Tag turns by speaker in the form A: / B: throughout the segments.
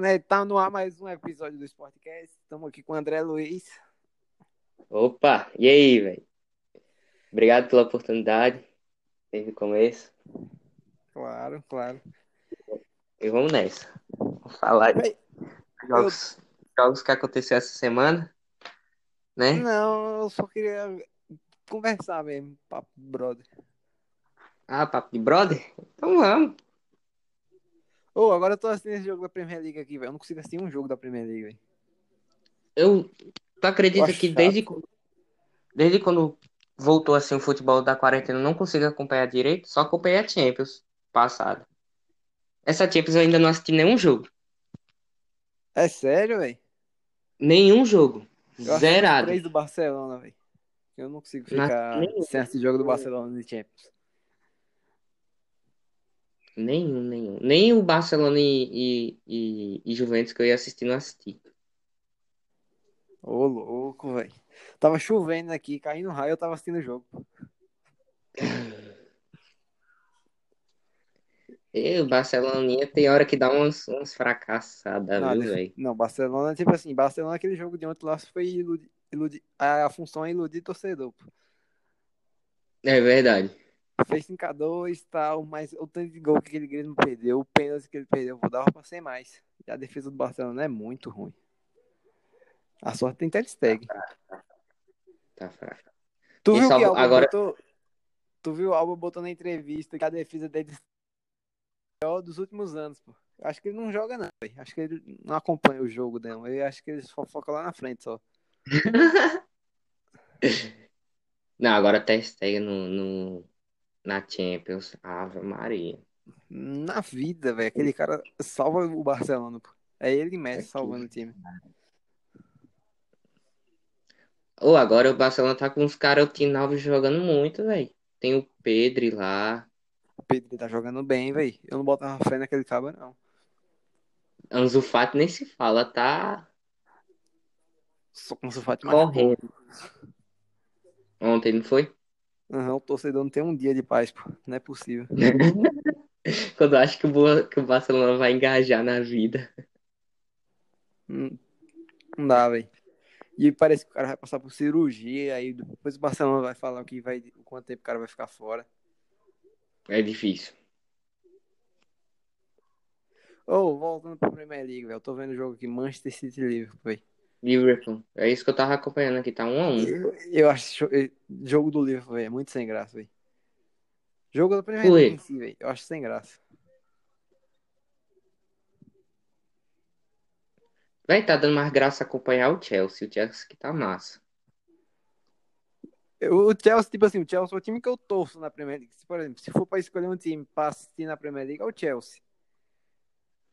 A: né? Tá no ar mais um episódio do Sportcast. Estamos aqui com o André Luiz.
B: Opa, e aí, velho? Obrigado pela oportunidade, desde o começo.
A: Claro, claro.
B: E vamos nessa. Vamos falar de jogos, jogos que aconteceu essa semana, né?
A: Não, eu só queria conversar mesmo, papo brother.
B: Ah, papo de brother? Então vamos.
A: Ô, agora eu tô assistindo esse jogo da Premier League aqui, velho. Eu não consigo assistir um jogo da Premier League, velho.
B: Eu, tu acredita que
A: chato.
B: desde, desde quando voltou assim o futebol da quarentena eu não consigo acompanhar direito? Só acompanhei a Champions passada. Essa Champions eu ainda não assisti nenhum jogo.
A: É sério, velho?
B: Nenhum jogo.
A: Eu
B: Zerado.
A: três do Barcelona, velho. Eu não consigo
B: Não
A: ficar
B: nenhum.
A: sem assistir jogo do Barcelona de Champions.
B: Nenhum, nenhum. Nem o Barcelona e, e, e, Juventus que eu ia assistir, não assisti.
A: Ô, louco, velho. Tava chovendo aqui, caindo raio, eu tava assistindo o jogo.
B: E o Barceloninha tem hora que dá umas, umas fracassadas,
A: Não,
B: viu, velho?
A: não, Barcelona, tipo assim, Barcelona, aquele jogo de ontem lá foi iludir, iludir- a, a função é iludir torcedor. pô.
B: É verdade.
A: Fez 5x2 e tal, mas o tanto de gol que aquele Grêmio perdeu, o pênalti que ele perdeu, eu vou dar pra ser mais. E a defesa do Barcelona é muito ruim. A sorte tem Ter Stegen.
B: Tá fraco.
A: Tu
B: E
A: viu
B: só-
A: que o Alba
B: agora-
A: botou... Tu viu o Alba botou na entrevista que a defesa dele é melhor dos últimos anos, pô. Acho que ele não joga não, velho. Acho que ele não acompanha o jogo não. Eu acho que ele só foca lá na frente só.
B: Não, agora Ter Stegen no, no, na Champions. Ave Maria.
A: Na vida, velho. Aquele cara salva o Barcelona, pô. É ele Messi salvando o time.
B: Ou agora o Barcelona tá com os caras, o time novo jogando muito, velho. Tem o Pedri lá.
A: O Pedro tá jogando bem, velho. Eu não botava fé naquele cabo, não.
B: Ansu Fati nem se fala, tá
A: Só com o
B: correndo. Ontem, não foi?
A: Aham, o torcedor não tem um dia de paz, pô. Não é possível.
B: Quando eu acho que o, Boa- que o Barcelona vai engajar na vida.
A: Não, não dá, velho. E parece que o cara vai passar por cirurgia, aí depois o Barcelona vai falar o que vai, o quanto tempo o cara vai ficar fora.
B: É difícil.
A: Ô, voltando pra Premier League, velho. Eu tô vendo o jogo aqui, Manchester City Liverpool, velho.
B: Liverpool. É isso que eu tava acompanhando aqui, tá um a um.
A: Eu, eu acho eh, jogo do Liverpool, velho, é muito sem graça, velho. Jogo da League
B: quê?
A: em si, velho. Eu acho sem graça.
B: Vai tá dando mais graça acompanhar o Chelsea. O Chelsea que tá massa.
A: O Chelsea, tipo assim, o Chelsea é o time que eu torço na Premier League. Por exemplo, se for pra escolher um time pra assistir na Premier League, é o Chelsea.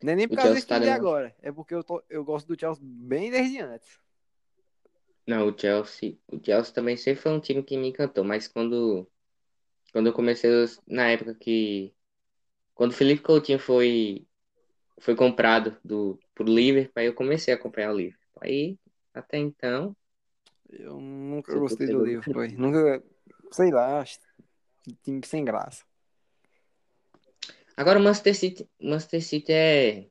A: Não é nem por
B: O
A: causa
B: Chelsea tá
A: de agora. É porque eu, tô- eu gosto do Chelsea bem desde antes.
B: Não, o Chelsea. O Chelsea também sempre foi um time que me encantou. Mas quando, quando eu comecei, na época que. Quando o Felipe Coutinho foi, foi comprado do, pro Liverpool, aí eu comecei a acompanhar o Liverpool. Aí, até então.
A: Eu nunca gostei do Liverpool. Nunca, sei lá, acho time sem graça.
B: Agora o Manchester City, Manchester City é.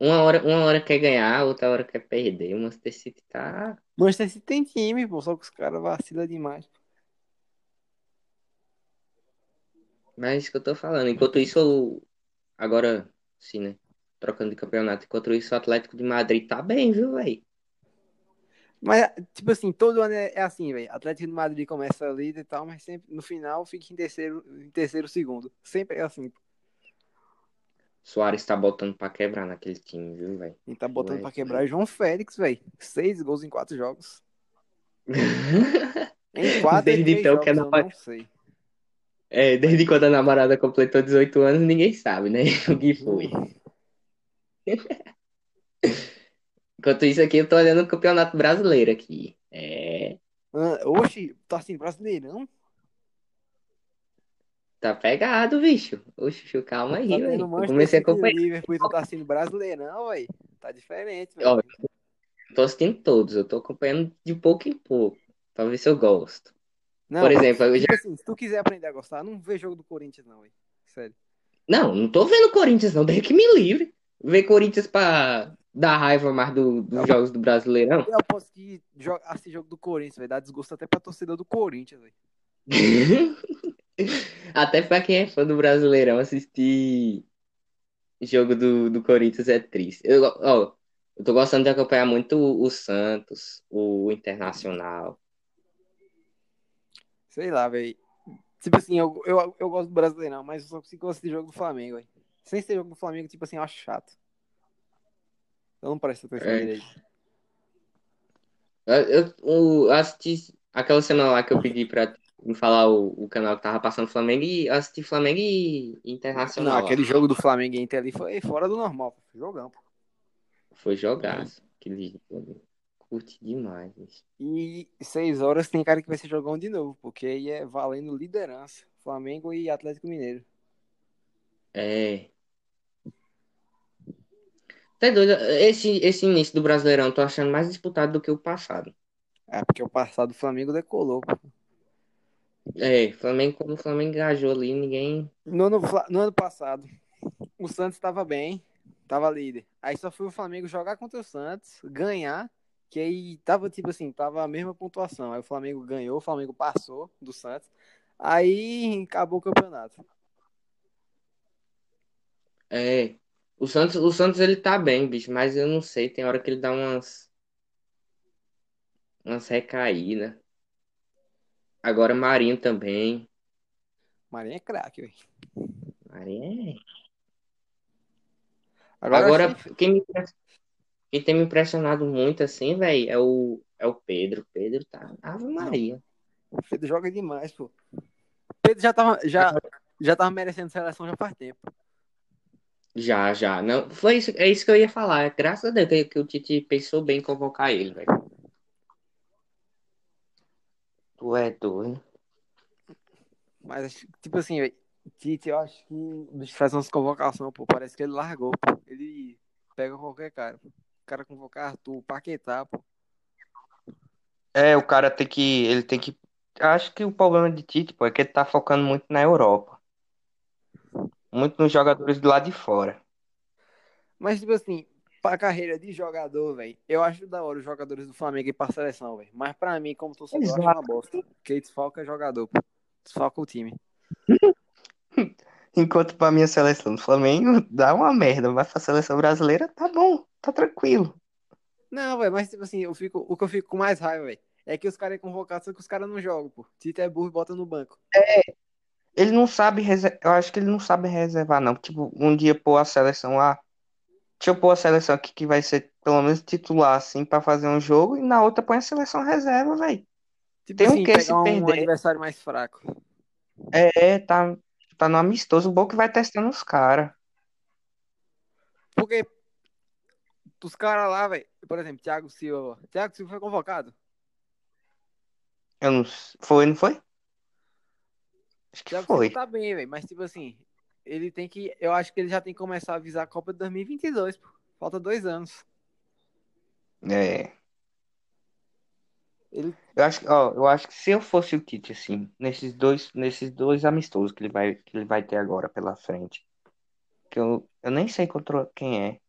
B: Uma hora, uma hora quer ganhar, outra hora quer perder. O Manchester City tá.
A: Manchester City tem time, pô, só que os caras vacilam demais.
B: Mas é isso que eu tô falando. Enquanto isso, o- agora, sim, né? Trocando de campeonato. Enquanto isso, o Atlético de Madrid tá bem, viu, velho?
A: Mas, tipo assim, todo ano é, é assim, velho. Atlético de Madrid começa líder e tal, mas sempre no final fica em terceiro, em terceiro segundo. Sempre é assim.
B: Soares tá botando pra quebrar naquele time, viu, velho?
A: Quem tá botando
B: Ué.
A: pra quebrar é João Félix, velho. Seis gols em quatro jogos. Em quatro
B: Desde então
A: jogos,
B: que a
A: eu
B: namorada-
A: não sei.
B: É, desde quando a namorada completou 18 anos, ninguém sabe, né? O que foi. Enquanto isso aqui, eu tô olhando o Campeonato Brasileiro aqui. É,
A: ah, Oxi, tá assim, brasileirão?
B: tá pegado, bicho. Chu, calma aí, velho. Eu comecei a acompanhar.
A: Liverpool e tu tá assistindo brasileirão, velho. Tá diferente, velho.
B: eu tô assistindo todos, eu tô acompanhando de pouco em pouco, pra ver se eu gosto.
A: Não,
B: Por exemplo, eu já.
A: tipo assim, se tu quiser aprender a gostar, não vê jogo do Corinthians, não, velho. Sério.
C: Não, não tô vendo Corinthians, não. Deus que me livre. Ver Corinthians pra dar raiva mais do, dos jogos do Brasileirão.
A: Eu aposto que joga, assistir jogo do Corinthians, vai dar desgosto até pra torcida do Corinthians, velho.
C: Até pra quem é fã do Brasileirão, assistir jogo do, do Corinthians é triste. Eu, ó, eu tô gostando de acompanhar muito o, o Santos, o Internacional.
A: Sei lá, velho. Tipo assim, eu, eu, eu gosto do Brasileirão, mas eu só consigo assistir jogo do Flamengo, velho. Sem ser jogo do Flamengo, tipo assim, eu acho chato. Eu não presto atenção
C: É.
A: direito.
C: Eu, eu, assisti aquela semana lá que eu pedi pra me falar o, o canal que tava passando Flamengo e eu assisti Flamengo e
A: Não,
C: Internacional. lá.
A: aquele jogo do Flamengo e Inter ali foi fora do normal, pô. Jogão, pô.
C: Foi jogaço. Aquele jogo. Curti demais. bicho.
A: E seis horas tem cara que vai ser jogão de novo, porque aí é valendo liderança. Flamengo e Atlético Mineiro.
C: É. Tá doido. Esse, esse início do Brasileirão eu tô achando mais disputado do que o passado.
A: É, porque o passado do Flamengo decolou, pô.
C: É, Flamengo, quando o Flamengo engajou ali, ninguém.
A: No ano, no ano passado, o Santos estava bem, tava líder. Aí só foi o Flamengo jogar contra o Santos, ganhar, que aí tava tipo assim, tava a mesma pontuação. Aí o Flamengo ganhou, o Flamengo passou do Santos. Aí acabou o campeonato.
C: É. O Santos, o Santos ele tá bem, bicho, mas eu não sei, tem hora que ele dá umas. Umas recaídas. Agora Marinho também.
A: Marinho é craque, velho.
C: Marinho é.
A: Agora,
C: Agora,
A: achei-
C: quem, me quem tem me impressionado muito assim, velho, é o, é o Pedro. Pedro tá. Ave Maria.
A: o Pedro joga demais, pô. O Pedro já tava, já, já tava merecendo seleção já faz tempo.
C: Já, já. Não, foi isso, é isso que eu ia falar. Graças a Deus que, que o Tite pensou bem em convocar ele, velho. Tu é doido.
A: Mas, tipo assim, velho, Tite, eu acho que faz umas convocações, pô. Parece que ele largou, pô. Ele pega qualquer cara. pô. O cara convocar Arthur, Paquetá, pô.
B: É, o cara tem que. Ele tem que. Acho que o problema de Tite, pô, é que ele tá focando muito na Europa. Muito nos jogadores do lado de fora.
A: Mas, tipo assim, pra carreira de jogador, velho, eu acho da hora os jogadores do Flamengo ir pra seleção, velho. Mas pra mim, como torcedor, eu acho uma bosta. Porque desfalca jogador, pô. Desfalca o time.
B: Enquanto pra minha seleção do Flamengo dá uma merda, mas pra seleção brasileira tá bom, tá tranquilo.
A: Não, velho, mas, tipo assim, eu fico, o que eu fico com mais raiva, velho, é que os caras é convocado, só que os caras não jogam, pô. Tite é burro e bota no banco.
B: Ele não sabe reservar. Eu acho que ele não sabe reservar, não. Tipo, um dia pôr a seleção lá. Deixa eu pôr a seleção aqui que vai ser pelo menos titular, assim, pra fazer um jogo, e na outra põe a seleção reserva, velho.
A: Tipo
B: Tem um
A: assim,
B: que se
A: um
B: perder.
A: adversário mais fraco.
B: É, tá, tá no amistoso, o bom que vai testando os caras.
A: Porque os caras lá, velho, por exemplo, Thiago Silva. Thiago Silva foi convocado.
B: Eu não. Foi, não foi? Acho que foi.
A: Tá bem, velho, mas tipo assim, ele tem que. Eu acho que ele já tem que começar a avisar a Copa de 2022, pô. Falta dois anos.
B: É.
A: Ele,
B: Eu acho, que- ó, eu acho que se eu fosse o Tite, assim, nesses dois, nesses dois amistosos que ele vai, que ele vai ter agora pela frente, que eu, eu nem sei contra quem é.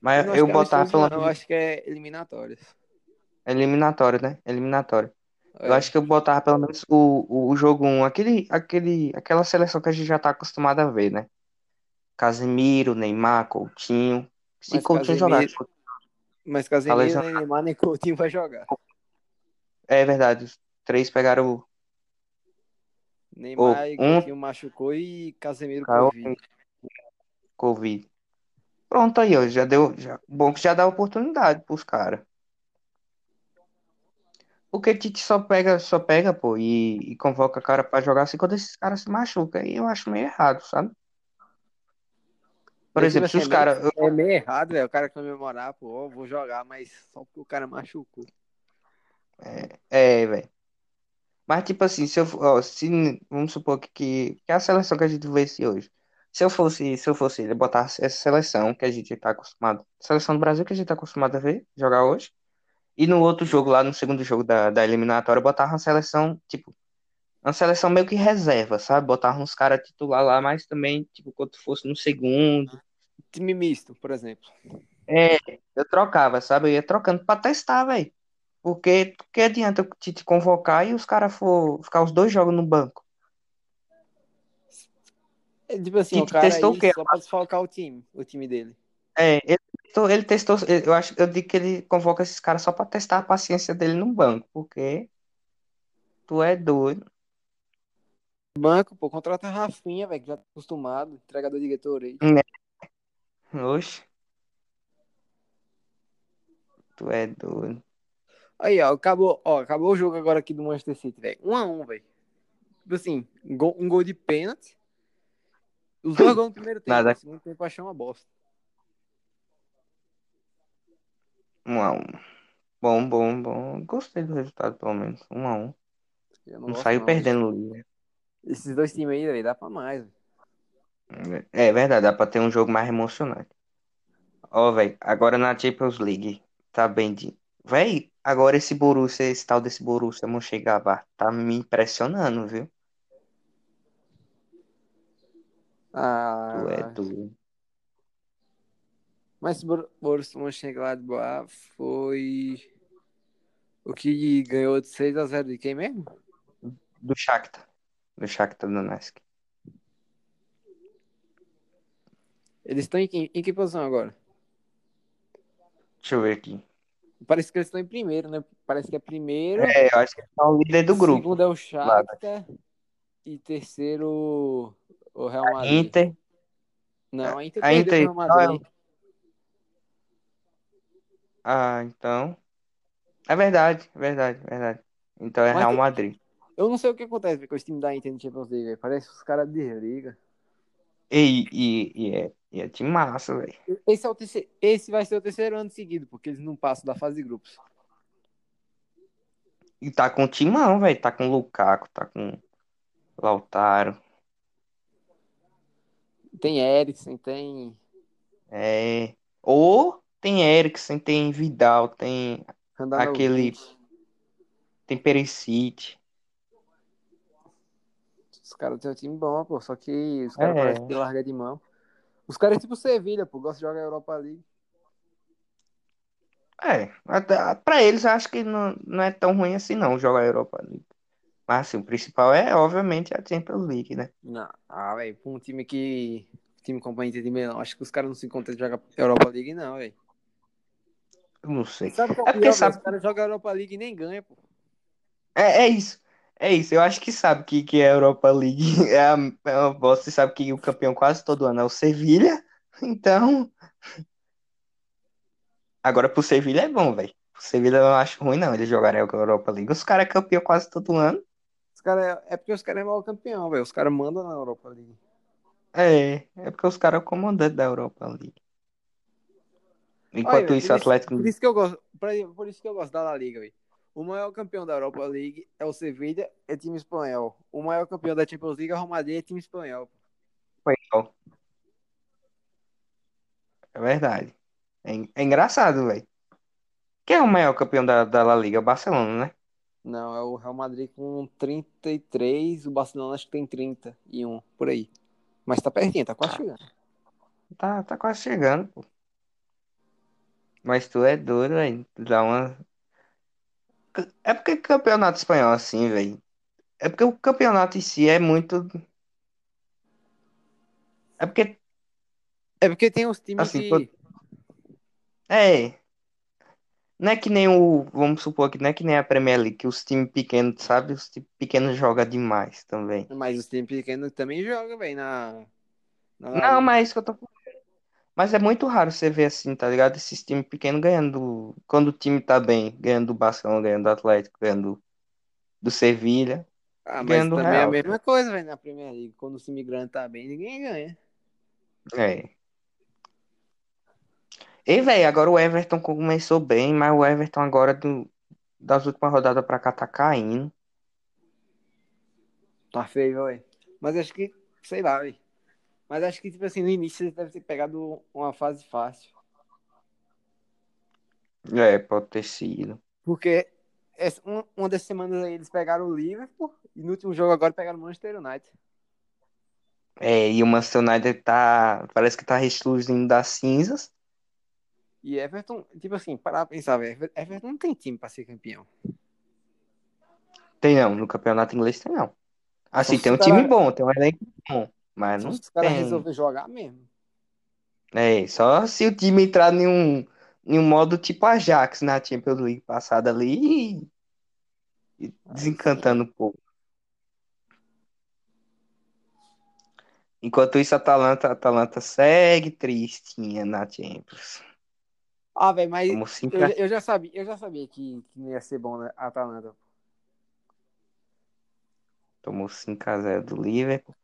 B: Mas eu
A: é
B: botar
A: amistoso,
B: pelo
A: eu acho que é eliminatórias.
B: eliminatório, né? Eliminatório. Eu
A: É.
B: acho que eu botava pelo menos o, o, jogo 1, aquele, aquele, aquela seleção que a gente já tá acostumado a ver, né? Casemiro, Neymar, Coutinho. Se
A: Mas
B: Coutinho
A: Casemiro-
B: jogar.
A: Mas Casemiro,
B: lesionado.
A: nem Neymar, nem Coutinho vai jogar.
B: É verdade, os três pegaram o.
A: Neymar
B: Ô,
A: e
B: um-
A: Coutinho machucou e Casemiro
B: Caiu
A: Covid.
B: Covid. Pronto aí, ó. Já deu. Já, bom que já dá oportunidade pros caras. Porque Tite só pega, só pega, pô, e, e convoca cara pra jogar assim quando esses caras se machucam. Aí eu acho meio errado, sabe? Por
A: Mas,
B: exemplo,
A: tipo
B: se os
A: assim,
B: caras.
A: É meio errado, velho. O cara comemorar, pô, vou jogar, mas só porque o cara machucou.
B: É, velho. Mas, tipo assim, se eu. Ó, se, vamos supor que, que, que é a seleção que a gente vê hoje. Se eu fosse, se eu fosse ele, botar essa seleção que a gente tá acostumado. Seleção do Brasil que a gente tá acostumado a ver, jogar hoje. E no outro jogo, lá no segundo jogo da, da eliminatória, botar uma seleção, tipo, uma seleção meio que reserva, sabe? Botava uns caras titular lá, mas também, tipo, quando fosse no segundo.
A: Time misto, por exemplo.
B: É, eu trocava, sabe? Eu ia trocando pra testar, velho. Porque que adianta eu te, te convocar e os caras for ficar os dois jogos no banco?
A: É, tipo assim, o cara
B: testou o quê?
A: só pra desfalcar o time, o time dele.
B: É, ele testou, ele testou, eu acho, eu digo que ele convoca esses caras só pra testar a paciência dele no banco, porque tu é doido.
A: Banco, pô, contrata Rafinha, velho, que já tá acostumado, entregador de Gatorade.
B: Oxe. Tu é doido.
A: Aí, ó, acabou, ó, acabou o jogo agora aqui do Manchester City, velho. 1 a 1 velho. Tipo assim, um gol, um gol de pênalti. Os dois gols no primeiro tempo,
B: Nada.
A: no segundo tempo achei uma bosta.
B: Um a um. Bom, bom, bom. Gostei do resultado, pelo menos. Um a um.
A: Eu não,
B: Não
A: gosto,
B: saiu
A: não,
B: perdendo o líder.
A: Esses dois times aí, velho, dá pra mais, velho.
B: É verdade, dá pra ter um jogo mais emocionante. Ó, velho, agora na Champions League, tá bem de. Véi, agora esse Borussia, esse tal desse Borussia Mönchengladbach, tá me impressionando, viu? Tu é
A: Ah,
B: doido.
A: Mas o Bor- Borussia Mönchengladbach foi o que ganhou de 6 a 0 de quem mesmo?
B: Do Shakhtar. Do Shakhtar Donetsk.
A: Eles estão em, que- em que posição agora?
B: Deixa eu ver aqui.
A: Parece que eles estão em primeiro, né? Parece que é primeiro.
B: É, eu acho que é o líder do grupo.
A: Segundo é o Shakhtar. E terceiro o Real Madrid.
B: Inter.
A: Não, a Inter
B: A Inter-
A: Real Madrid.
B: Ah, então. É verdade, é verdade, é verdade. Então é
A: Mas
B: Real
A: tem-
B: Madrid.
A: Eu não sei o que acontece com esse time da Inter no Champions League, velho. Parece que os caras desligam.
B: E, e, e é, e é time massa, velho.
A: Esse, é o terceiro, esse vai ser o terceiro ano seguido, porque eles não passam da fase de grupos.
B: E tá com timão, velho. Tá com Lukaku, tá com Lautaro.
A: Tem Eriksen, tem
B: É. Ou tem Eriksen, tem Vidal, tem,
A: Handanovic.
B: Aquele- tem Perisic.
A: Os caras têm um time bom, pô. Só que os caras
B: É.
A: parecem que larga de mão. Os caras é tipo Sevilha, pô. Gostam de jogar Europa League.
B: É, até- pra eles acho que não, não é tão ruim assim não jogar a Europa League. Mas assim, o principal é, obviamente, a Champions League, né?
A: Não. Ah, velho. Pra um time que. Time companhia de Milão. Acho que os caras não se encontram de jogar Europa League, não, velho.
B: Eu não sei.
A: Sabe qual
B: É
A: é
B: porque
A: pior,
B: sabe-?
A: Os caras jogam Europa League e nem ganham, pô.
B: É, é isso. É isso. Eu acho que sabe que, que a Europa League é a, é uma bosta. e sabe que o campeão quase todo ano é o Sevilha. Então. Agora pro Sevilha é bom, velho. Pro Sevilha eu não acho ruim, não. Eles jogarem a Europa League. Os caras é campeão quase todo ano.
A: Os cara, é porque os caras é mal campeão, velho. Os caras mandam na Europa League.
B: É, é porque os caras é o comandante da Europa League. Enquanto
A: Olha,
B: isso, o Atlético.
A: Por isso que eu gosto, por, isso que eu gosto da La Liga, velho. O maior campeão da Europa League é o Sevilla, é time espanhol. O maior campeão da Champions League é o Real Madrid, é time espanhol.
B: espanhol. É verdade. É, é engraçado, velho. Quem é o maior campeão da, da La Liga? O Barcelona, né?
A: Não, é o Real Madrid com 33, o Barcelona acho que tem 31, por aí. Mas tá pertinho, tá quase chegando.
B: Tá, tá quase chegando, pô. Mas tu é doido, velho. Dá uma. É porque campeonato espanhol assim, velho. É porque o campeonato em si é muito. É porque.
A: É porque tem os times
B: Assim,
A: que...
B: É. Não é que nem o. Vamos supor que não é que nem a Premier League, que os times pequenos, sabe? Os times pequenos jogam demais também.
A: Mas os times pequenos também jogam, velho, na... na
B: Não, mas é isso que eu tô falando. Mas é muito raro você ver assim, tá ligado? Esses times pequenos ganhando. Quando o time tá bem, ganhando do Barcelona, ganhando do Atlético, ganhando do Sevilha.
A: Ah, mas
B: ganhando
A: também é a
B: Real.
A: mesma coisa, velho, na Premier League. Quando o time grande tá bem, ninguém ganha.
B: É. E, velho, agora o Everton começou bem, mas o Everton agora do, das últimas rodadas pra cá tá caindo.
A: Tá feio, velho. Mas acho que, sei lá, velho. Mas acho que, tipo assim, no início eles devem ter pegado uma fase fácil.
B: É, pode ter sido.
A: Porque essa, uma, uma das semanas aí eles pegaram o Liverpool E no último jogo agora pegaram o Manchester United.
B: É, e o Manchester United tá. Parece que tá ressurgindo das cinzas.
A: E Everton, tipo assim, parar pra pensar, velho. Everton não tem time pra ser campeão.
B: Tem não, no campeonato inglês tem não. Assim,
A: Só
B: tem um time bom, tem um elenco bom. Mas
A: Só
B: não
A: se os caras resolver jogar mesmo.
B: É, só se o time entrar em um, em um modo tipo Ajax na Champions League passada ali e, e desencantando um pouco. Enquanto isso, a Atalanta, a Atalanta segue tristinha na Champions.
A: Ah, velho, mas eu, eu já sabia, eu já sabia que, que não ia ser bom né, a Atalanta.
B: Tomou 5x0 do Liverpool.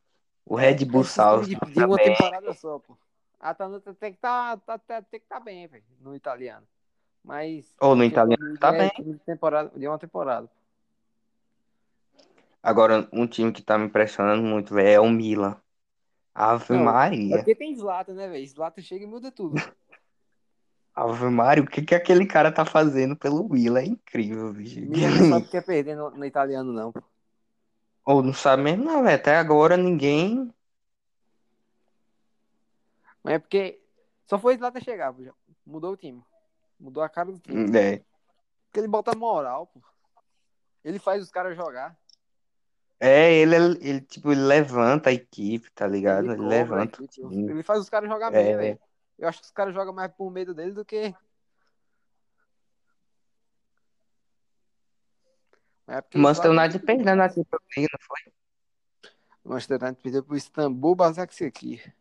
B: O Red Bull Salzburg
A: de, uma
B: também.
A: temporada só, pô. A Atalanta tem que tá, tá, tá- tem que tá bem, velho, no italiano. Mas
B: Ou no italiano tá
A: é
B: bem.
A: de temporada, de uma temporada.
B: Agora, um time que tá me impressionando muito, velho, é o Milan. Ave
A: Não, É
B: Maria.
A: porque tem Zlatan, né, velho? Zlatan chega e muda tudo.
B: Ave Maria, o que que aquele cara tá fazendo pelo Milan? É incrível, bicho.
A: Milan não sabe o que é perder no, no italiano, não. pô.
B: Ou não sabe mesmo, não, velho. Até agora ninguém.
A: Mas é porque só foi Zlatan chegar, pô. Mudou o time. Mudou a cara do time.
B: É,
A: Porque ele bota moral, pô. Ele faz os caras jogar.
B: é ele, ele, tipo, ele levanta a equipe, tá ligado? Ele,
A: a
B: levanta
A: equipe. Ele faz os caras jogar
B: É.
A: bem, velho. Eu acho que os caras jogam mais por medo dele do que. É
B: O Manchester United perdendo na Champions League, não foi?
A: O Manchester United perdeu pro Istambul Basaksehir.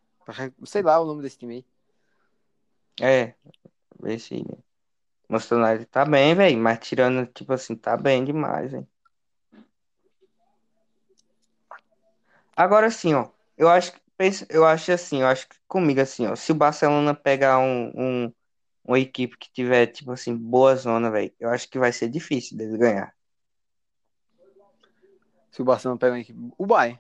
A: Sei lá o nome desse time aí.
B: É, vê se. O Manchester United tá bem, velho. Mas tirando, tipo assim, tá bem demais, velho. Agora sim, ó. Eu acho que eu acho assim, eu acho que comigo assim, ó. Se o Barcelona pegar um, um uma equipe que tiver, tipo assim, boa zona, velho, eu acho que vai ser difícil dele ganhar.
A: Se o Barcelona pega uma equipe. O Bayern.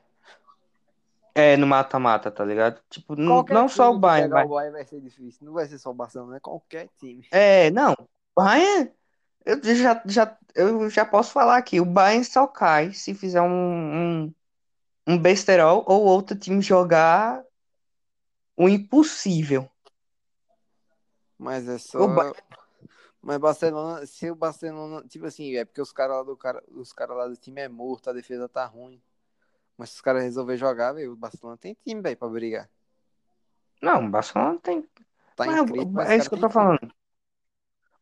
B: É, no mata-mata, tá ligado? Tipo,
A: Qualquer
B: não só o Bayern,
A: pegar
B: mas...
A: o Bayern vai ser difícil. Não vai ser só o Barcelona, é qualquer time.
B: É, não. O Bayern, eu já, já, eu já posso falar aqui, o Bayern só cai se fizer um, um, um besterol ou outro time jogar o impossível.
A: Mas é só.
B: O Ba-
A: Mas Barcelona, se o Barcelona, tipo assim, é porque os caras lá do cara, os cara lá do time é morto, a defesa tá ruim. Mas se os caras resolver jogar, velho, o Barcelona tem time, velho, pra brigar.
B: Não, o Barcelona tem.
A: Tá
B: Mas
A: incrível, mas
B: é isso que eu tô
A: time.
B: falando.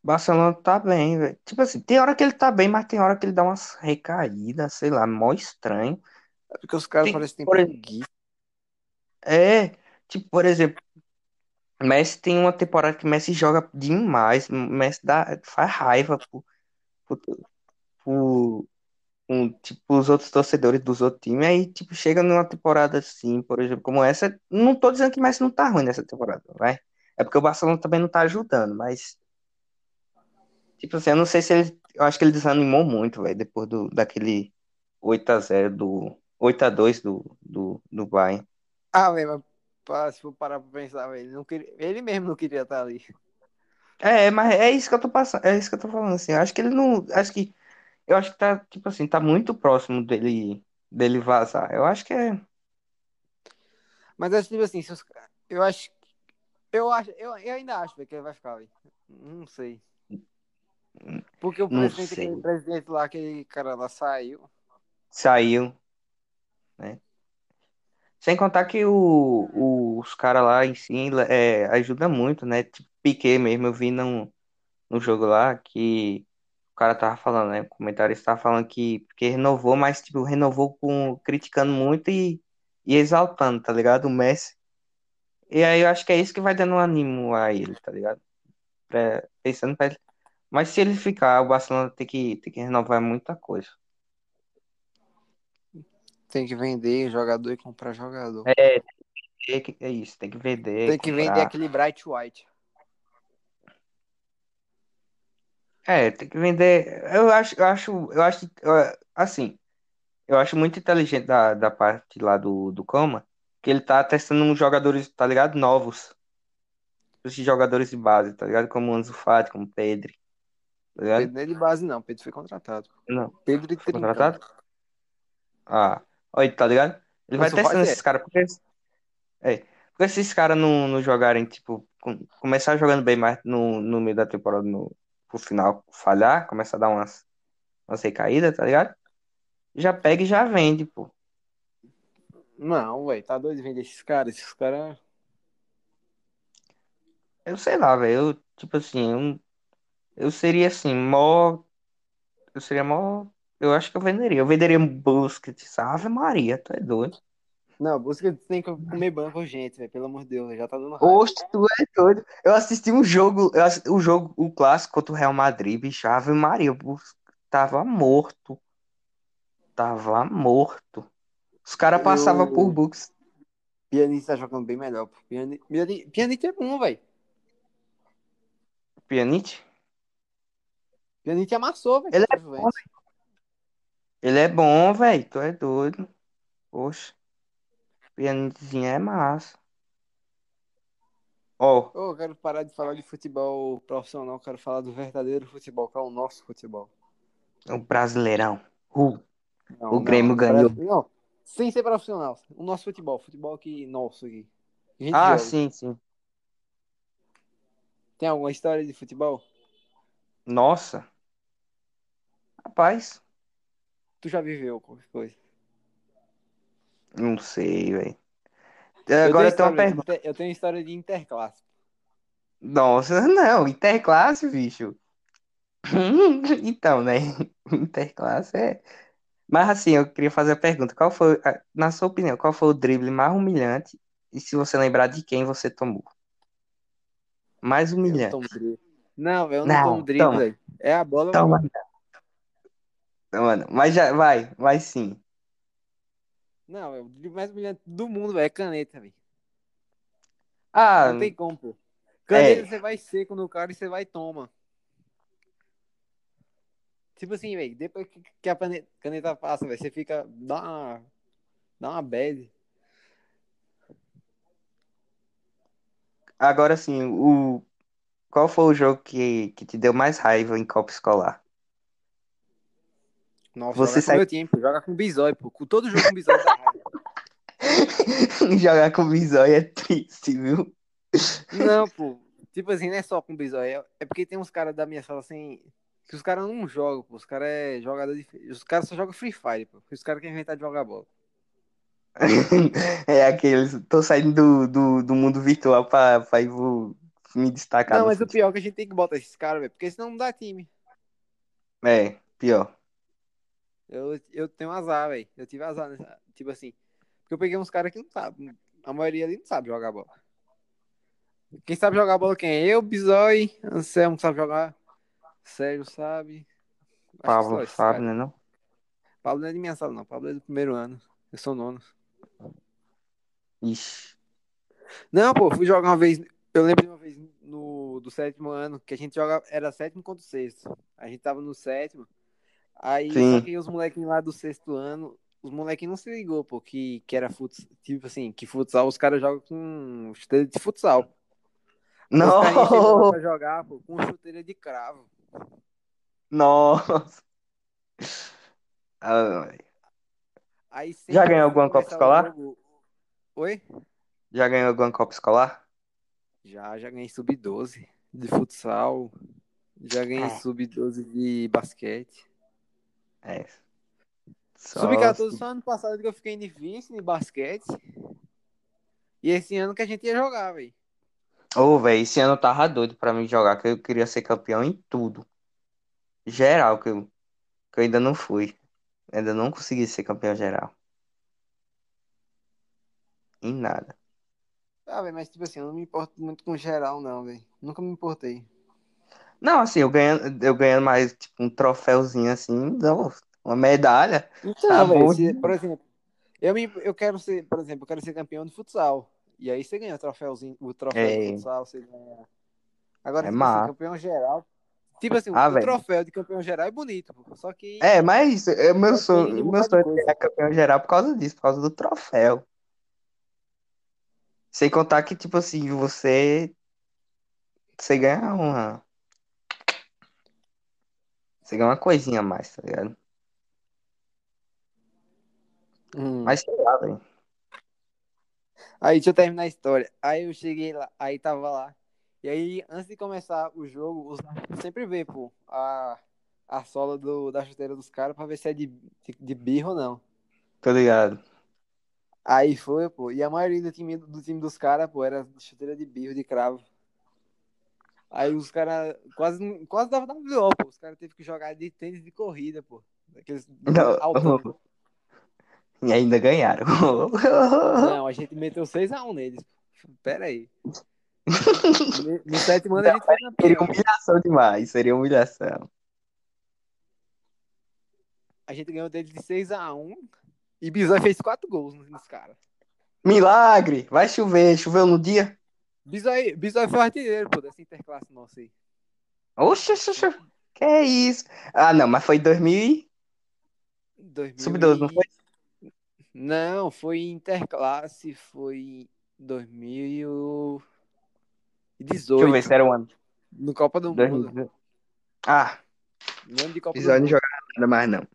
B: O Barcelona tá bem, velho. Tipo assim, tem hora que ele tá bem, mas tem hora que ele dá umas recaídas, sei lá, mó estranho.
A: É porque os caras
B: Tem-
A: parecem que têm
B: por
A: preguiça.
B: É, tipo, por exemplo, Messi tem uma temporada que Messi joga demais. Messi dá, faz raiva pro, pro, pro- com, tipo, os outros torcedores dos outros times. Aí, tipo, chega numa temporada assim, por exemplo, como essa. Não tô dizendo que Messi não tá ruim nessa temporada, vai. É porque o Barcelona também não tá ajudando, mas. Tipo assim, eu não sei se ele. Eu acho que ele desanimou muito, velho, depois do, daquele 8x0 do. 8x2 do, do, do Bayern.
A: Ah, velho, se for parar pra pensar, ele, não queria, ele mesmo não queria estar ali.
B: É, mas é isso que eu tô passando, é isso que eu tô falando, assim. Eu acho que ele não. Acho que. Eu acho que tá, tipo assim, tá muito próximo dele, dele vazar. Eu acho que é.
A: Mas é tipo assim, os, eu acho. Eu acho, eu, eu ainda acho que ele vai ficar, velho. Não sei. Porque o presidente, presidente lá, aquele cara lá saiu.
B: Saiu, né? Sem contar que o, o- os caras lá em si é, ajuda muito, né? Tipo, Piquet mesmo, eu vi no, no jogo lá que o cara tava falando, né? O comentarista tava falando que porque renovou, mas tipo, renovou com criticando muito e, e exaltando, tá ligado? O Messi. E aí eu acho que é isso que vai dando um ânimo a ele, tá ligado? Pra- pensando pra ele. Mas se ele ficar, o Barcelona tem que, tem que renovar muita coisa.
A: Tem que vender jogador e comprar jogador.
B: É, é isso, tem que vender,
A: Tem que
B: comprar.
A: vender aquele Bright White.
B: É, tem que vender. Eu acho, eu acho, eu acho, assim, eu acho muito inteligente da, da parte lá do, do Coma, que ele tá testando uns jogadores, tá ligado? Novos. Esses jogadores de base, tá ligado? Como o Ansu Fati, como o tá ligado?
A: Pedro não é de base, não. Pedro foi contratado.
B: Não,
A: Pedro e
B: contratado? Ah, olha, tá ligado? Ele vai testando
A: é.
B: esses caras, porque, é, porque se esses caras não, não jogarem, tipo, com- começar jogando bem mais no, no meio da temporada, no, pro final falhar, começa a dar umas, umas recaídas, tá ligado? Já pega e já vende, pô.
A: Não, velho, tá doido de vender esses caras. Esses caras.
B: Eu sei lá, velho, eu, tipo assim, eu, eu seria assim, mó, eu seria mó, eu acho que eu venderia, eu venderia Busquets, Ave Maria, tu é doido.
A: Não, busca tem que comer banco urgente, velho. Pelo amor de Deus, já tá dando raiva.
B: Oxe, tu é doido. Eu assisti um jogo, eu assisti, o jogo, o clássico contra o Real Madrid, bicho, Ave Maria, tava morto, tava morto. Os caras passavam por
A: Eu-
B: Bux.
A: Pianista tá jogando bem melhor. pô. Piani... Piani- Pianista é bom, velho.
B: Pjanic?
A: Pianista amassou, velho.
B: Ele
A: contra o Juventus.
B: Ele é bom, velho, tu é doido. Poxa, Pjaniczinho é massa. Ó,
A: Ô, eu quero parar de falar de futebol profissional, quero falar do verdadeiro futebol, que é o nosso futebol.
B: o Brasileirão. Uh,
A: Não,
B: O Grêmio ganhou.
A: Não, sem ser profissional. O nosso futebol, futebol aqui nosso aqui.
B: Ah,
A: joga.
B: sim, sim.
A: Tem alguma história de futebol?
B: Nossa. Rapaz,
A: Tu já viveu qualquer coisa?
B: não sei, velho.
A: Eu
B: Agora
A: tenho
B: tem uma pergunta.
A: inter- Eu tenho história de interclasse.
B: Nossa, não, interclasse, bicho. Então, né? Interclasse é. Mas assim, eu queria fazer a pergunta: qual foi, na sua opinião, qual foi o drible mais humilhante? E se você lembrar de quem você tomou? Mais
A: Eu
B: humilhante.
A: drible. Não, eu não,
B: Não,
A: tomo drible,
B: toma.
A: É a bola.
B: Toma. Mano, mas já vai, vai sim.
A: Não, velho, o drible mais brilhante do mundo, velho, é caneta, velho.
B: Ah,
A: Não tem como, pô. Caneta
B: É.
A: você vai seco no cara e você vai toma. Tipo assim, velho, depois que- a caneta passa, você fica. Dá uma. Dá uma bad.
B: agora sim, o qual foi o jogo que, que te deu mais raiva em Copa Escolar?
A: Nossa,
B: Você sai-
A: meu time, pô. Joga com bisói, pô. Com todo jogo com dá raiva.
B: Jogar com Bizói é triste, viu?
A: Não, pô. Tipo assim, não é só com bisói. É, é porque tem uns caras da minha sala assim. Que os caras não jogam, pô. Os caras é jogador de. Os caras só jogam Free Fire, pô. Os caras querem inventar de jogar bola.
B: É aqueles. Tô saindo do, do, do mundo virtual pra, pra ir vo- me destacar.
A: Não, mas o
B: futebol.
A: pior é que a gente tem que botar esses caras, velho. Porque senão não dá time.
B: É, pior.
A: Eu, eu tenho azar, velho. Eu tive azar nessa. Tipo assim. Porque eu peguei uns caras que não sabem. A maioria ali não sabe jogar bola. Quem sabe jogar bola quem é? Eu, Bizói, Anselmo sabe jogar. Sérgio sabe. Acho
B: Pablo
A: esses
B: sabe, né? Não?
A: Pablo não é de minha sala, não. Pablo é do primeiro ano. Eu sou nono.
B: Ixi.
A: Não, pô, fui jogar uma vez. Eu lembro de uma vez no do sétimo ano, que a gente jogava. Era sétimo contra o sexto. A gente tava no sétimo. Aí,
B: Sim.
A: só que os molequinhos lá do sexto ano, os molequinhos não se ligou, pô, que, que era futsal. Tipo assim, que futsal os caras jogam com chuteira de futsal. Aí Os
B: Não!
A: pra jogar, pô, com chuteira de cravo.
B: Nossa! Ah,
A: Aí
B: Já ganhou alguma Copa Escolar?
A: jogo- Oi?
B: Já ganhou alguma Copa Escolar?
A: Já, já ganhei sub-12 de futsal. Já ganhei
B: É.
A: sub-12 de basquete.
B: É. Só-
A: Sub-14 só ano passado que eu fiquei em vice em basquete. E esse ano que a gente ia jogar, velho.
B: Ô, velho, esse ano tava doido pra mim jogar, que eu queria ser campeão em tudo. Geral, que eu, que eu ainda não fui. Ainda não consegui ser campeão geral. Em nada.
A: Ah, velho, mas tipo assim, eu não me importo muito com geral, não, velho. Nunca me importei.
B: Não, assim, eu ganhando, eu ganhando mais, tipo, um troféuzinho assim, uma medalha.
A: Então,
B: Tá bom.
A: se- por exemplo, eu, me, eu quero ser, por exemplo, eu quero ser campeão de futsal. E aí você ganha o troféuzinho, o troféu
B: É.
A: de futsal, você ganha. Agora,
B: É
A: assim,
B: massa.
A: campeão geral. Tipo assim,
B: Ah,
A: o
B: velho.
A: troféu de campeão geral é bonito, pô. Só que.
B: É, mas é, meu
A: Depende
B: sonho, meu sonho
A: coisa.
B: é campeão geral por causa disso, por causa do troféu. Sem contar que, tipo assim, você. Você ganha uma. Você ganha uma coisinha a mais, tá ligado?
A: Hum.
B: Mas sei lá, velho.
A: Aí, deixa eu terminar a história. Aí eu cheguei lá, aí tava lá. E aí, antes de começar o jogo, os árbitros sempre vê, pô, a, a sola do, da chuteira dos caras pra ver se é de, de, de birro ou não.
B: Tô ligado.
A: Aí foi, pô. E a maioria do time, do time dos caras, pô, era chuteira de birro, de cravo. Aí os caras quase, quase dava WO, pô. Os caras teve que jogar de tênis de corrida, pô. Aqueles
B: Não. E ainda ganharam.
A: Não, a gente meteu 6x1 neles. Pera aí. No- No sétimo ano a gente foi
B: Seria humilhação demais, seria humilhação.
A: A gente ganhou deles de 6x1. E Bizói fez 4 gols nos caras.
B: Milagre! Vai chover, choveu no dia?
A: Bizói, Bizói foi o artilheiro, pô, dessa interclasse nossa aí.
B: Oxe, oxe, oxe. Que é isso? Ah, não, mas foi 2000 e...
A: 2000
B: Sub-12, não foi?
A: Não, foi interclasse, foi 2018.
B: Deixa eu ver se era o ano.
A: No Copa do Mundo.
B: 2000. Ah,
A: No ano de Copa do
B: não
A: Mundo.
B: jogava nada mais, não.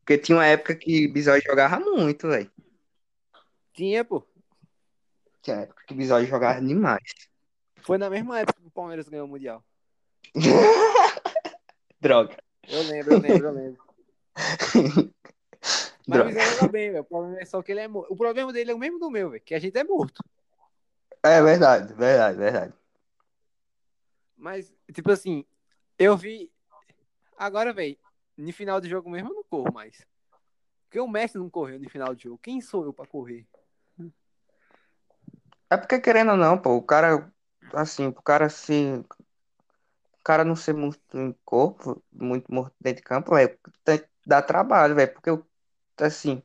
B: Porque tinha uma época que Bisóio jogava muito, velho.
A: Tinha, pô.
B: Tinha uma época que Bisóio jogava demais.
A: Foi na mesma época que o Palmeiras ganhou o Mundial.
B: Droga.
A: Eu lembro, eu lembro, eu lembro. Mas o joga bem, velho. O problema é só que ele é morto. O problema dele é o mesmo do meu, velho. Que a gente é morto.
B: É verdade, verdade, verdade.
A: Mas, tipo assim, eu vi. Agora, velho, no final do jogo mesmo eu não corro mais. Porque o Messi não correu no final do jogo. Quem sou eu pra correr?
B: É porque, querendo ou não, pô, o cara, assim, o cara se. O cara não ser muito em corpo, muito morto dentro de campo, velho, dá trabalho, velho, porque, assim,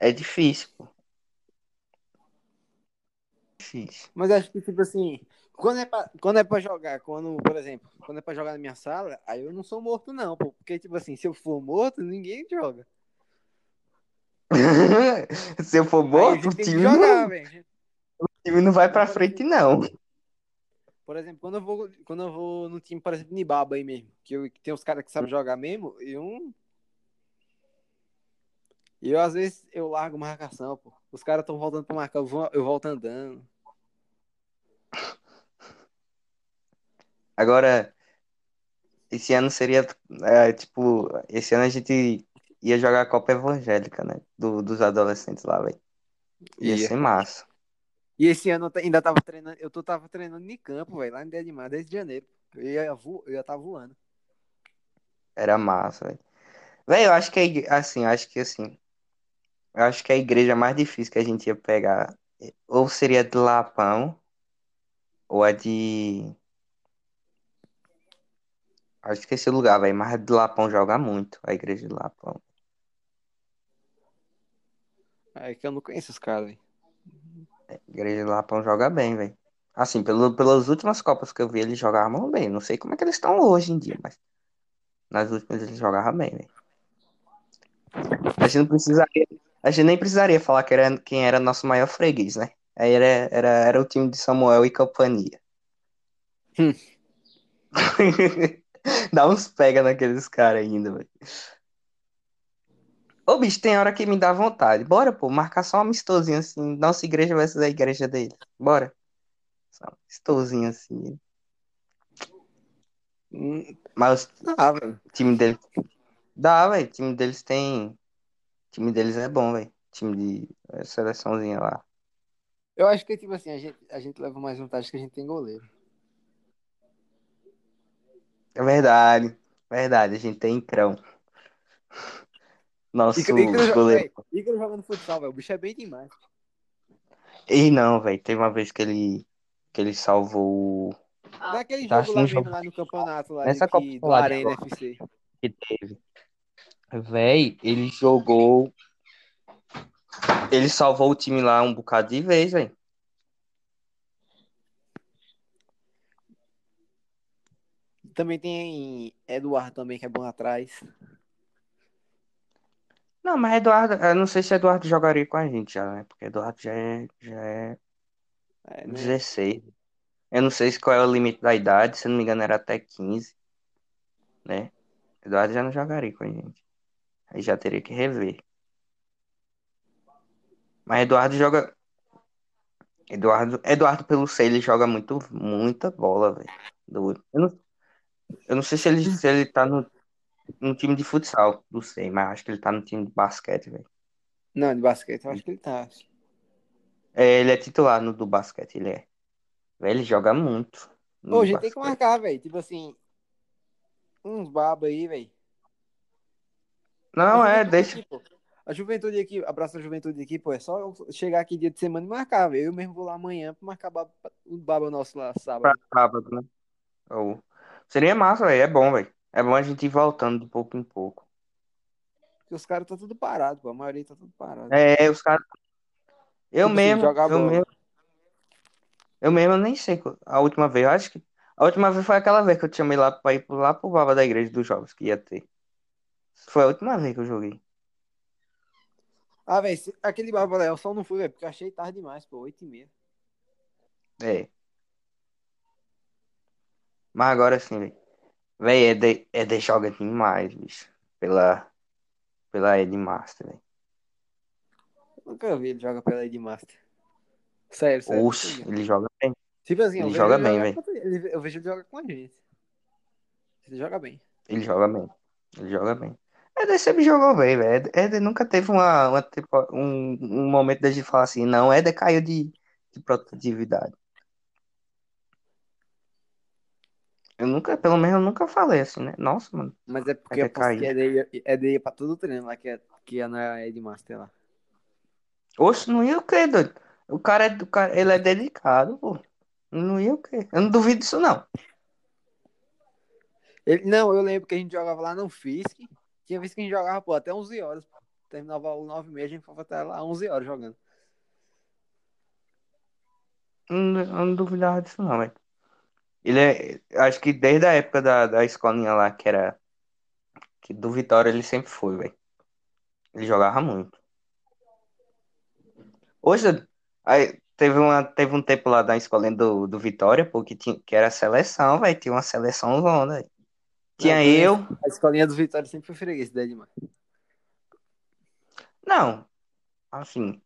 B: é difícil, pô. Difícil.
A: Mas acho que, tipo assim, quando é, pra, quando é pra jogar, quando, por exemplo, quando é pra jogar na minha sala, aí eu não sou morto, não, pô. Porque, tipo assim, se eu for morto, ninguém joga.
B: Se eu for morto, o
A: gente tem que
B: time
A: jogar,
B: não,
A: velho.
B: Time não vai pra frente, não.
A: Por exemplo, quando eu vou, quando eu vou no time, por exemplo, Nibaba aí mesmo, que, eu, que tem uns caras que sabem jogar mesmo, eu. E eu, às vezes, eu largo marcação, pô. Os caras estão voltando pra marcar, eu, vou, eu volto andando.
B: Agora, esse ano seria, é, tipo, esse ano a gente ia jogar a Copa Evangélica, né? Do, dos adolescentes lá, velho. Ia
A: Ia.
B: ser massa.
A: E esse ano eu ainda tava treinando, eu tô, tava treinando em campo, velho, lá em Dedimar, desde janeiro. Eu ia, vo, eu ia tá voando.
B: Era massa, velho. Velho, eu acho que, assim, acho que, assim, eu acho que a igreja mais difícil que a gente ia pegar, eh, ou seria de Lapão, ou a de... Acho que esse lugar, velho, mas a de Lapão joga muito, a igreja de Lapão.
A: É que eu não conheço os caras, velho.
B: De Lapão joga bem, velho. Assim, pelo, pelas últimas Copas que eu vi, eles jogavam bem. Não sei como é que eles estão hoje em dia, mas nas últimas eles jogavam bem, velho. A gente não precisaria, a gente nem precisaria falar que era, quem era nosso maior freguês, né? Aí era, era, era o time de Samuel e companhia.
A: Hum.
B: Dá uns pega naqueles caras ainda, velho. Ô, bicho, tem hora que me dá vontade. Bora, pô, marcar só um amistosinho assim. Nossa igreja versus a igreja deles. Bora. Só um amistosinho assim. Mas
A: Ah, velho.
B: o time deles. Dá, velho. O time deles tem. O time deles é bom, velho. Time de é, seleçãozinha lá.
A: Eu acho que, tipo assim, a gente, a gente leva mais vantagem que a gente tem goleiro.
B: É verdade. Verdade, a gente tem Incrão. Nosso
A: Ícaro,
B: goleiro.
A: Ícaro jogando futsal, velho. O bicho é bem demais.
B: E não, velho. Teve uma vez que ele. Que ele salvou o.
A: Naquele
B: Tá,
A: jogo lá
B: jogo.
A: mesmo, lá no campeonato, lá
B: Nessa
A: de
B: Copa
A: do Arena
B: agora.
A: FC.
B: que teve. Véi, ele jogou. Ele salvou o time lá um bocado de vez, velho.
A: Também tem Eduardo também, que é bom atrás.
B: Não, mas Eduardo, eu não sei se Eduardo jogaria com a gente já, né? Porque Eduardo já é, já é
A: É, né?
B: 16. Eu não sei se qual é o limite da idade, se não me engano era até 15, né? Eduardo já não jogaria com a gente. Aí já teria que rever. Mas Eduardo joga. Eduardo, Eduardo pelo C, ele joga muito, muita bola, velho. Eu não, eu não sei se ele, se ele tá no, no time de futsal do C, mas acho que ele tá no time de basquete, velho.
A: Não, de basquete, eu acho que ele tá.
B: É, ele é titular no do basquete, ele é. Velho, ele joga muito. no
A: Ô, a gente tem que marcar, velho. Tipo assim, uns babos aí, velho.
B: Não, é, deixa.
A: aqui, pô. A juventude aqui, abraço a juventude aqui, pô. É só eu chegar aqui dia de semana e marcar, velho. Eu mesmo vou lá amanhã pra marcar baba- o baba nosso lá
B: pra
A: sábado.
B: sábado, né? Ou- Seria massa, velho. É bom, velho. É bom a gente ir voltando de pouco em pouco.
A: Porque os caras tá tudo parado, pô. A maioria tá tudo parado.
B: É, os caras. Eu
A: Tipo assim,
B: mesmo, eu
A: bola.
B: mesmo, eu mesmo nem sei a última vez. Eu acho que a última vez foi aquela vez que eu te chamei lá pra ir lá pro Baba da Igreja dos Jogos que ia ter. Foi a última vez que eu joguei.
A: Ah, velho, aquele baba lá, eu só não fui, velho, porque achei tarde demais, pô. 8 e meia.
B: É. Mas agora sim, velho. Véi, Eder, Eder joga demais, bicho. Pela, pela Ed Master, velho.
A: Nunca vi ele jogar pela Ed Master. Sério, sério.
B: Oxe, ele joga bem.
A: Tipo assim,
B: ele joga bem, velho.
A: Eu vejo ele jogar com a gente. Ele joga bem.
B: Ele joga bem. Ele joga bem. Eder sempre jogou bem, velho. Eder, Eder nunca teve uma, uma tipo, um, um momento gente falar assim, não, Eder caiu de, de produtividade. Eu nunca, pelo menos eu nunca falei assim, né? Nossa, mano.
A: Mas é porque eu posso que é dele, é dele pra todo treino lá, que é, que é na Ed Master lá.
B: Oxe, não ia o quê, doido? O cara, é, o cara, ele é dedicado, pô. Não ia o quê? Eu não duvido disso, não.
A: Ele, não, eu lembro que a gente jogava lá no Fisk. Tinha vez que a gente jogava, pô, até 11 horas. Terminava o 9 e meia, a gente foi até lá 11 horas jogando.
B: Não, eu não duvidava disso, não, velho. Ele é. Acho que desde a época da, da escolinha lá, que era. Que do Vitória, ele sempre foi, velho. Ele jogava muito. Hoje, aí, teve, uma, teve um tempo lá da escolinha do, do Vitória, pô, que, tinha, que era seleção, velho. Tinha uma seleção zona. Tinha
A: Não,
B: eu.
A: A escolinha do Vitória sempre foi freguês da Ed Master.
B: Não, assim.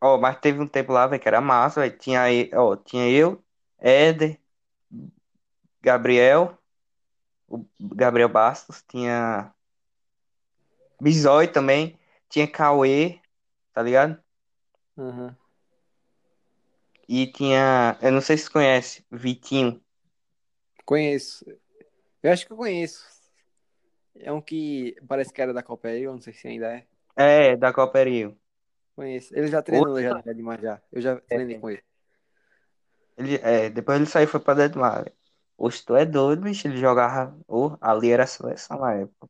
B: Ó, mas teve um tempo lá, velho, que era massa, velho. Tinha, ó, tinha eu, Éder, Gabriel, o Gabriel Bastos, tinha Bisói também, tinha Cauê, tá ligado?
A: Aham.
B: E tinha, eu não sei se você conhece, Vitinho.
A: Conheço. Eu acho que eu conheço. É um que parece que era da Copa eu não sei se ainda é.
B: É, da Copa Rio.
A: Conheço. Ele já treinou já Master já. Eu já treinei com ele.
B: Ele, é, depois ele saiu e foi pra Dedmar, velho. Oxe, tu é doido, bicho, ele jogava, oh, ali era a seleção na época.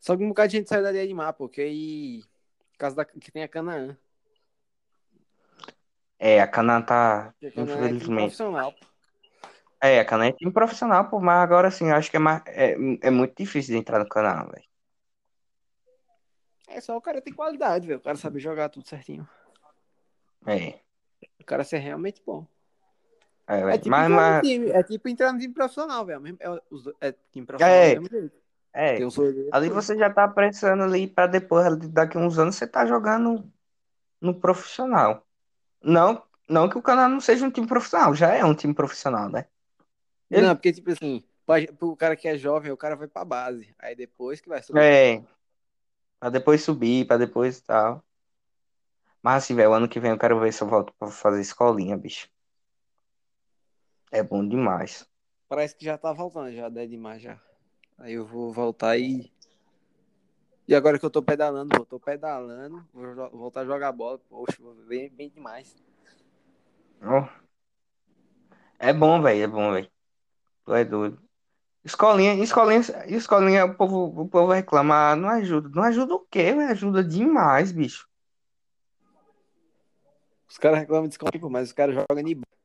A: Só que um bocado de gente saiu da Ed Master, porque aí. Por causa da que tem a Canaã.
B: É, a Canaã tá,
A: a Canaã é time
B: infelizmente.
A: profissional. pô.
B: É, a Canaã é time profissional, pô, mas agora sim, eu acho que é, mais, é, é muito difícil de entrar no Canaã, velho.
A: É só o cara ter qualidade, velho. O cara sabe jogar tudo certinho.
B: É,
A: cara ser realmente bom.
B: é,
A: É tipo,
B: Mas,
A: entrar no
B: mas,
A: time, é tipo entrar no time profissional, velho. É, os- é time profissional
B: É.
A: do mesmo jeito.
B: é,
A: um
B: ali você já tá pensando ali pra depois, daqui uns anos, você tá jogando no profissional. Não, não que o Canaã não seja um time profissional, já é um time profissional, né? Ele-
A: Não, porque, tipo assim, pro cara que é jovem, o cara vai pra base. Aí depois que vai subir.
B: É, pra depois subir, pra depois tal. Mas assim, velho, ano que vem eu quero ver se eu volto pra fazer escolinha, bicho. É bom demais.
A: Parece que já tá voltando, já dá demais já. Aí eu vou voltar e. E agora que eu tô pedalando, pô, tô pedalando, vou voltar a jogar bola. Poxa, vou bem, bem demais.
B: Ó. É bom, velho, é bom, velho. Tu é doido. Escolinha, escolinha, escolinha, o povo, o povo reclama, ah, não ajuda. Não ajuda o quê, velho? Ajuda demais, bicho.
A: Os caras reclamam de escola, pô, mas os caras jogam bola.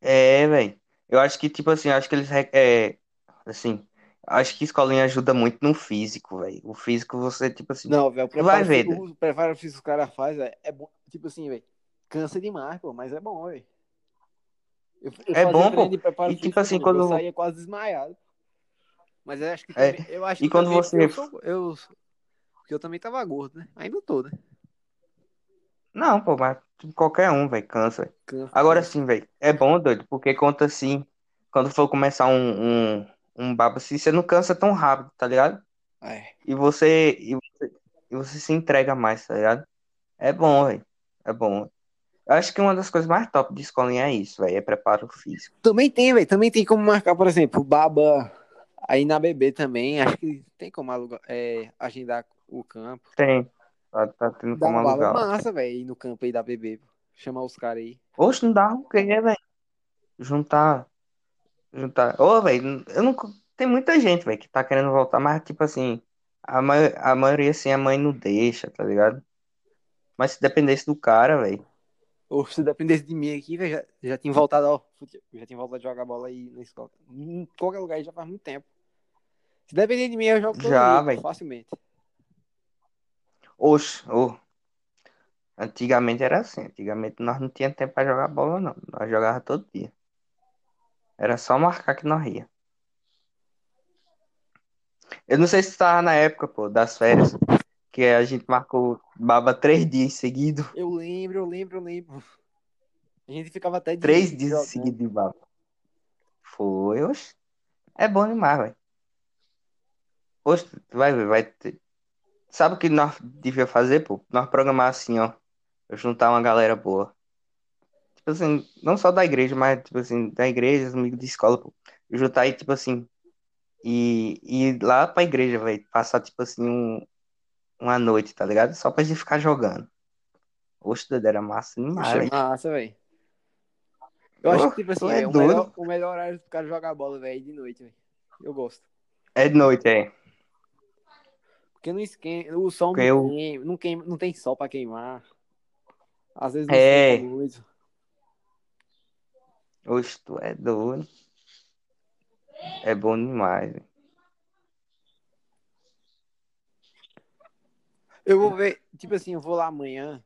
B: É, velho. Eu acho que, tipo assim, acho que eles, é, assim, acho que escolinha ajuda muito no físico, velho. O físico você, tipo assim,
A: Não, velho,
B: vai ver,
A: físico- o preparo físico que o cara faz é, é bom. Tipo assim, velho, cansa demais, pô, mas é bom, velho.
B: É bom, pô. E, tipo
A: físico,
B: assim,
A: pô,
B: quando-
A: Eu saía quase desmaiado. Mas eu acho que
B: É.
A: também, eu acho
B: E
A: que
B: quando você-
A: eu, sou, eu, Porque eu também tava gordo, né? Ainda tô, né?
B: Não, pô, mas qualquer um, velho, cansa.
A: Cansa.
B: Agora sim, velho, é bom, doido, porque conta assim, quando for começar um, um, um babo assim, você não cansa tão rápido, tá ligado?
A: É.
B: E você, e você, e você se entrega mais, tá ligado? É bom, velho, é bom. Eu acho que uma das coisas mais top de escolinha é isso, velho, é preparo físico.
A: Também tem, velho. Também tem como marcar, por exemplo, baba aí na BB também. Acho que tem como alugar, é, agendar o campo.
B: Tem, tá, tá tendo
A: Dá
B: como
A: uma
B: alugar.
A: massa, velho, ir no campo aí da BB. Chamar os caras aí.
B: Oxe, não dá o quê, velho? Juntar, juntar. Ô, velho, eu não. Tem muita gente, velho, que tá querendo voltar, mas, tipo assim, a, a maioria, assim, a mãe não deixa, tá ligado? Mas se dependesse do cara, velho.
A: Ou se dependesse de mim aqui, velho, já, já tinha voltado, ó. Já tinha voltado a jogar bola aí na escola. Em qualquer lugar aí já faz muito tempo. Se depender de mim, eu jogo todo
B: Já,
A: dia, facilmente.
B: Oxe, ô. Antigamente era assim. Antigamente nós não tínhamos tempo pra jogar bola, não. Nós jogava todo dia. Era só marcar que nós ia. Eu não sei se tava na época, pô, das férias. Que a gente marcou baba três dias seguidos.
A: Eu lembro, eu lembro, eu lembro. A gente ficava até de
B: Três dias seguidos de baba. Foi, oxe. É bom demais, velho. Oxe, tu vai ver, vai ter. Sabe o que nós devia fazer, pô? Nós programar assim, ó. Juntar uma galera boa. Tipo assim, não só da igreja, mas, tipo assim, da igreja, os amigos de escola, pô. Juntar aí, tipo assim. E ir lá pra igreja, velho. Passar, tipo assim, um, uma noite, tá ligado? Só pra gente ficar jogando. Oxe, doido, era massa demais, velho.
A: massa, velho. Eu acho que, tipo assim,
B: é
A: velho, o, melhor, o melhor horário pro cara jogar bola, velho, é de noite, velho. Eu gosto.
B: É de noite, é.
A: Porque não esquenta, o sol
B: Porque
A: não,
B: eu-
A: queima, não, queima, não tem sol pra queimar. Às vezes não
B: É.
A: muito.
B: Oxe, tu é doido. É bom demais, velho.
A: Eu vou ver, tipo assim, eu vou lá amanhã,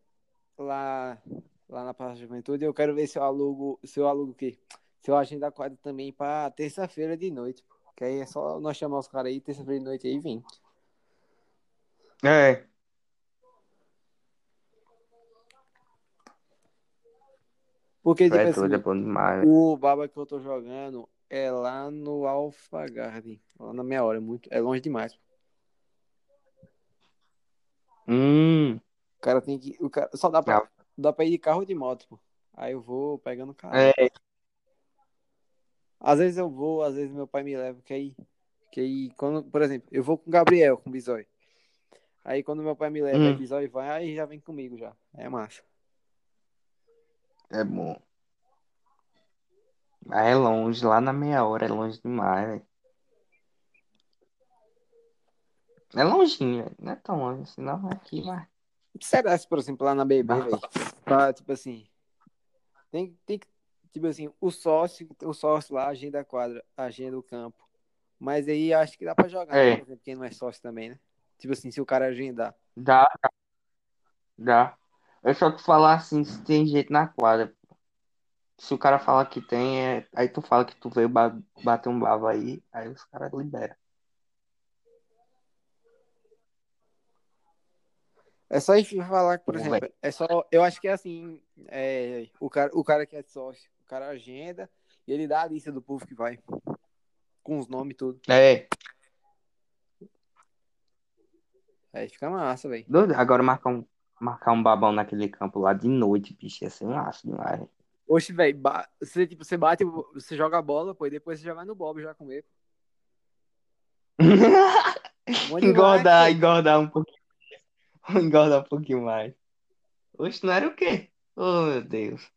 A: lá, lá na Praça da Juventude, eu quero ver se eu alugo, se eu alugo o quê? Se eu agendo a quadra também pra terça-feira de noite. Que aí é só nós chamar os caras aí, terça-feira de noite aí vir.
B: É,
A: Porque, tipo assim,
B: é bom demais,
A: o baba que eu tô jogando é lá no Alpha Garden, lá na minha hora, é muito, é longe demais.
B: Hum,
A: O cara tem que. O cara, só dá pra, dá pra ir de carro ou de moto, pô. Aí eu vou pegando carro.
B: é,
A: Às vezes eu vou, às vezes meu pai me leva, que aí. Que aí, quando, por exemplo, eu vou com o Gabriel, com o Bisói. Aí quando meu pai me leva,
B: Hum.
A: aí Bisói vai, aí já vem comigo já. É massa.
B: é bom. Mas é longe, lá na meia hora, é longe demais, velho. É longinho, velho. Não é tão longe assim, não. Aqui, mas.
A: Será se, por exemplo, lá na BB, velho? Pra, tipo assim. Tem, tem que. Tipo assim, o sócio, o sócio lá agenda a quadra, agenda o campo. Mas aí acho que dá pra jogar,
B: É.
A: né? Quem não é sócio também, né? Tipo assim, se o cara agendar.
B: Dá, dá. Dá. Eu só te falar assim, se tem jeito na quadra. Se o cara falar que tem, é... aí tu fala que tu veio ba- bater um bava aí, aí os caras liberam.
A: É só falar, por exemplo, é só. Eu acho que é assim, é, o, cara, o cara que é sócio, o cara agenda e ele dá a lista do povo que vai. Com os nomes e tudo.
B: É,
A: Aí fica massa, velho.
B: Agora marcar um, marcar um babão naquele campo lá de noite, bicho, ia ser massa demais.
A: Oxe, velho, ba- você, tipo, você bate, você joga a bola, pô, e depois você já vai no Bob já comer.
B: Engordar,
A: pô.
B: engordar um pouquinho. Engordar um pouquinho mais. Oxe, não era o quê? Oh, meu Deus.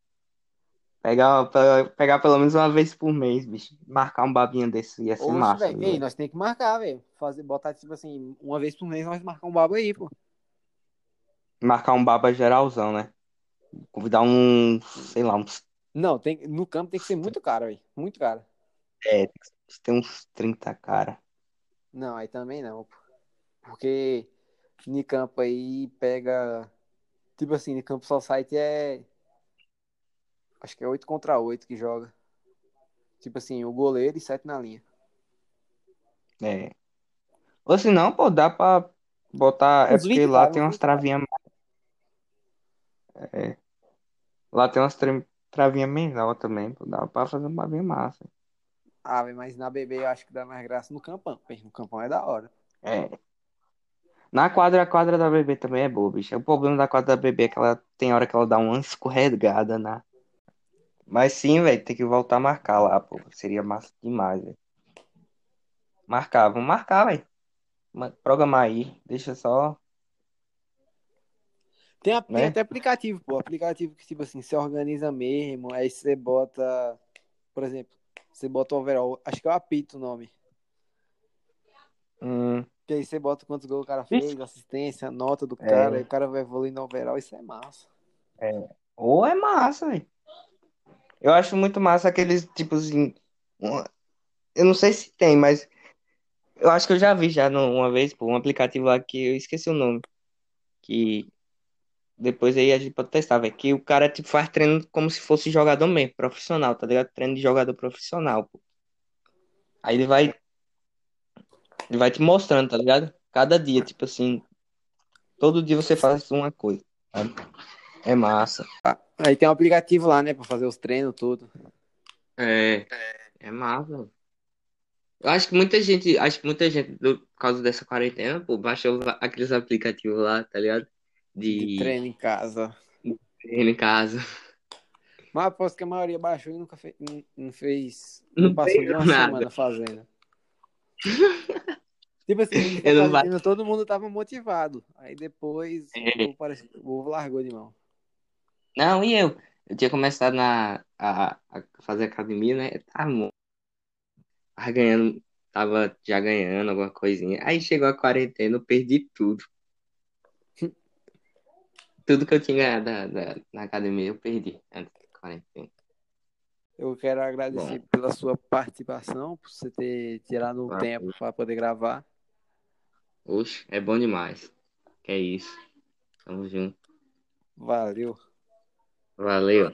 B: Pegar, pe- pegar pelo menos uma vez por mês, bicho. Marcar um babinho desse ia ser
A: Oxe,
B: massa.
A: nós tem que marcar, velho. Fazer, botar, tipo assim, uma vez por mês nós marcar um babo aí, pô.
B: Marcar um baba geralzão, né? Convidar um, sei lá, uns,
A: Não, tem, no campo tem que ser muito caro, velho. Muito caro.
B: é, tem uns 30 cara.
A: Não, aí também não. pô. Porque campo aí pega. Tipo assim, no campo só site é. Acho que é 8 contra 8 que joga. Tipo assim, o goleiro e 7 na linha.
B: É. Ou se não, pô, dá pra Botar. É
A: Uns
B: porque
A: 20
B: lá tem
A: uns
B: umas
A: 20 pau.
B: travinhas. É. Lá tem umas tra- travinhas menor também, pô. Dá pra fazer um bagulho massa.
A: Ah, mas na BB eu acho que dá mais graça no campão. No campão é da hora.
B: É. Na quadra, a quadra da bebê também é boa, bicho. O problema da quadra da bebê é que ela tem hora que ela dá uma escorregada na. Mas sim, velho, tem que voltar a marcar lá, pô. Seria massa demais, velho. Marcar, vamos marcar, velho. Ma- Programar aí, deixa só.
A: Tem, a- tem
B: Né?
A: até aplicativo, pô. Aplicativo que, tipo assim, você organiza mesmo. Aí você bota, por exemplo, você bota o overall. Acho que é o apito o nome.
B: Hum,
A: Que aí você bota quantos gols o cara fez, assistência, nota do
B: É.
A: cara. Aí o cara vai evoluindo no overall. Isso é massa.
B: ou é massa, velho. Eu acho muito massa aqueles tipos uma- Eu não sei se tem, mas eu acho que eu já vi já uma vez, pô, um aplicativo lá que eu esqueci o nome. Que depois aí a gente pode testar, velho. Que o cara tipo, faz treino como se fosse jogador mesmo, profissional, tá ligado? Treino de jogador profissional, pô. Aí ele vai. Ele vai te mostrando, tá ligado? Cada dia, tipo assim. Todo dia você faz uma coisa. É massa.
A: Aí tem um aplicativo lá, né, pra fazer os treinos, tudo.
C: É, é massa. Eu acho que muita gente, acho que muita gente, por causa dessa quarentena, pô, baixou aqueles aplicativos lá, tá ligado?
A: De
C: De
A: treino em casa.
C: treino em casa.
A: Mas aposto que a maioria baixou e nunca fez. Não, fez.
C: Não
A: Não passou de
C: treinou
A: uma
C: nada.
A: semana fazendo. tipo assim,
C: não
A: quarentena, todo mundo tava motivado. Aí depois
C: É.
A: o povo largou de mão.
C: Não, e eu? Eu tinha começado na, a, a fazer academia, né? Tava, mo- tava ganhando, tava já ganhando alguma coisinha. Aí chegou a quarentena, eu perdi tudo. Tudo que eu tinha ganhado da, da- na academia, eu perdi antes da quarentena.
A: Eu quero agradecer pela sua participação, por você ter tirado um tempo para poder gravar.
C: Oxe, é bom demais. Que é isso. Tamo junto.
A: Valeu.
C: Valeu.